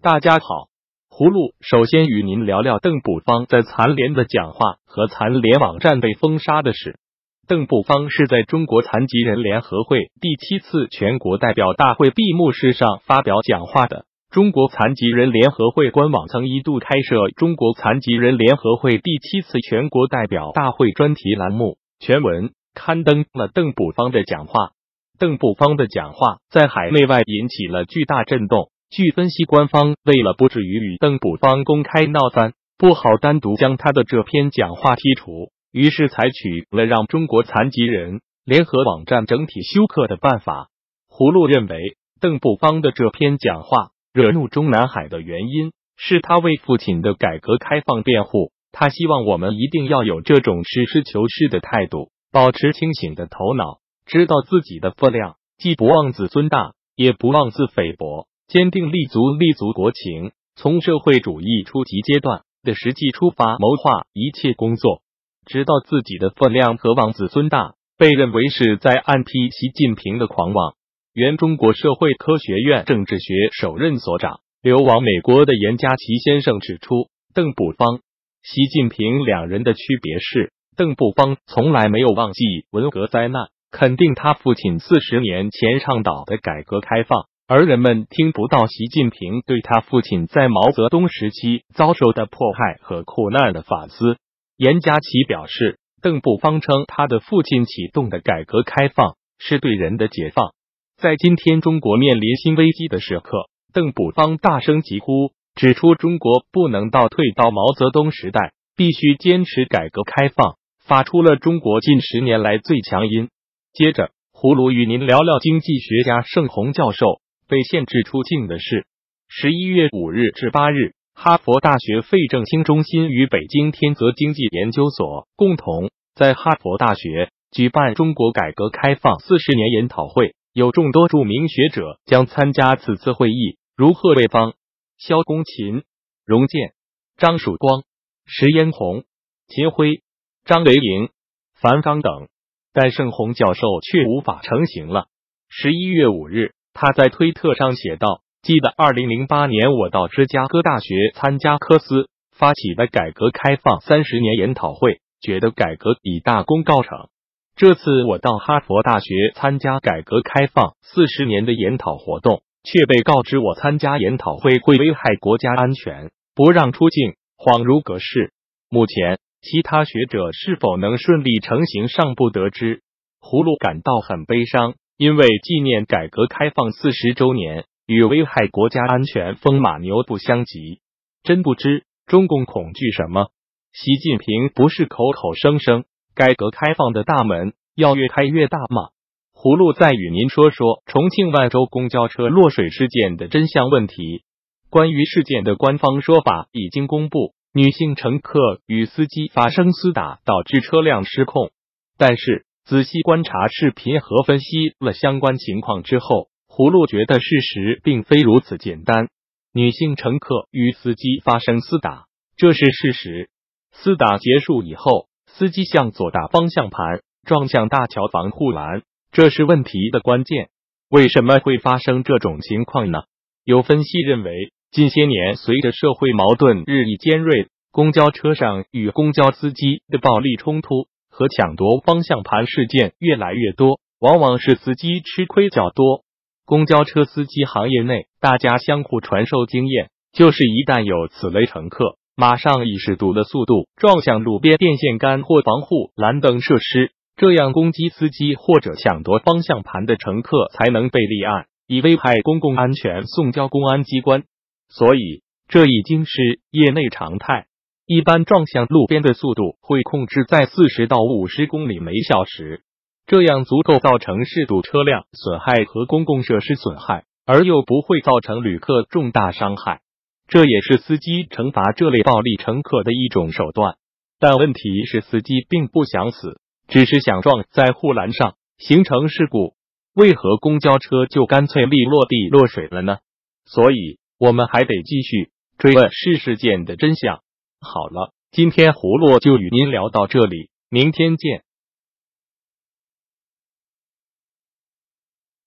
大家好，葫芦首先与您聊聊邓卜方在残联的讲话和残联网站被封杀的事。邓卜方是在中国残疾人联合会第七次全国代表大会闭幕式上发表讲话的。中国残疾人联合会官网曾一度开设“中国残疾人联合会第七次全国代表大会”专题栏目，全文刊登了邓卜方的讲话。邓卜方的讲话在海内外引起了巨大震动。据分析，官方为了不至于与邓卜方公开闹翻，不好单独将他的这篇讲话剔除，于是采取了让中国残疾人联合网站整体休克的办法。葫芦认为，邓卜方的这篇讲话惹怒中南海的原因是他为父亲的改革开放辩护。他希望我们一定要有这种实事求是的态度，保持清醒的头脑，知道自己的分量，既不妄自尊大，也不妄自菲薄。坚定立足立足国情，从社会主义初级阶段的实际出发谋划一切工作，直到自己的分量和妄自尊大，被认为是在暗批习近平的狂妄。原中国社会科学院政治学首任所长、流亡美国的严家琪先生指出，邓朴方、习近平两人的区别是，邓朴方从来没有忘记文革灾难，肯定他父亲四十年前倡导的改革开放。而人们听不到习近平对他父亲在毛泽东时期遭受的迫害和苦难的反思。严家琪表示，邓卜方称他的父亲启动的改革开放是对人的解放。在今天中国面临新危机的时刻，邓卜方大声疾呼，指出中国不能倒退到毛泽东时代，必须坚持改革开放，发出了中国近十年来最强音。接着，葫芦与您聊聊经济学家盛红教授。被限制出境的是，十一月五日至八日，哈佛大学费正清中心与北京天泽经济研究所共同在哈佛大学举办中国改革开放四十年研讨会，有众多著名学者将参加此次会议，如贺卫方、肖功琴、荣建、张曙光、石嫣红、秦晖、张维迎、樊纲等，但盛红教授却无法成行了。十一月五日。他在推特上写道：“记得二零零八年，我到芝加哥大学参加科斯发起的改革开放三十年研讨会，觉得改革已大功告成。这次我到哈佛大学参加改革开放四十年的研讨活动，却被告知我参加研讨会会危害国家安全，不让出境，恍如隔世。目前，其他学者是否能顺利成行尚不得知。葫芦感到很悲伤。”因为纪念改革开放四十周年与危害国家安全风马牛不相及，真不知中共恐惧什么。习近平不是口口声声改革开放的大门要越开越大吗？葫芦再与您说说重庆万州公交车落水事件的真相问题。关于事件的官方说法已经公布，女性乘客与司机发生厮打，导致车辆失控，但是。仔细观察视频和分析了相关情况之后，葫芦觉得事实并非如此简单。女性乘客与司机发生厮打，这是事实。厮打结束以后，司机向左打方向盘，撞向大桥防护栏，这是问题的关键。为什么会发生这种情况呢？有分析认为，近些年随着社会矛盾日益尖锐，公交车上与公交司机的暴力冲突。和抢夺方向盘事件越来越多，往往是司机吃亏较多。公交车司机行业内，大家相互传授经验，就是一旦有此类乘客，马上以适度的速度撞向路边电线杆或防护栏等设施，这样攻击司机或者抢夺方向盘的乘客才能被立案，以危害公共安全送交公安机关。所以，这已经是业内常态。一般撞向路边的速度会控制在四十到五十公里每小时，这样足够造成适度车辆损害和公共设施损害，而又不会造成旅客重大伤害。这也是司机惩罚这类暴力乘客的一种手段。但问题是，司机并不想死，只是想撞在护栏上，形成事故。为何公交车就干脆利落地落水了呢？所以，我们还得继续追问事事件的真相。好了，今天葫芦就与您聊到这里，明天见。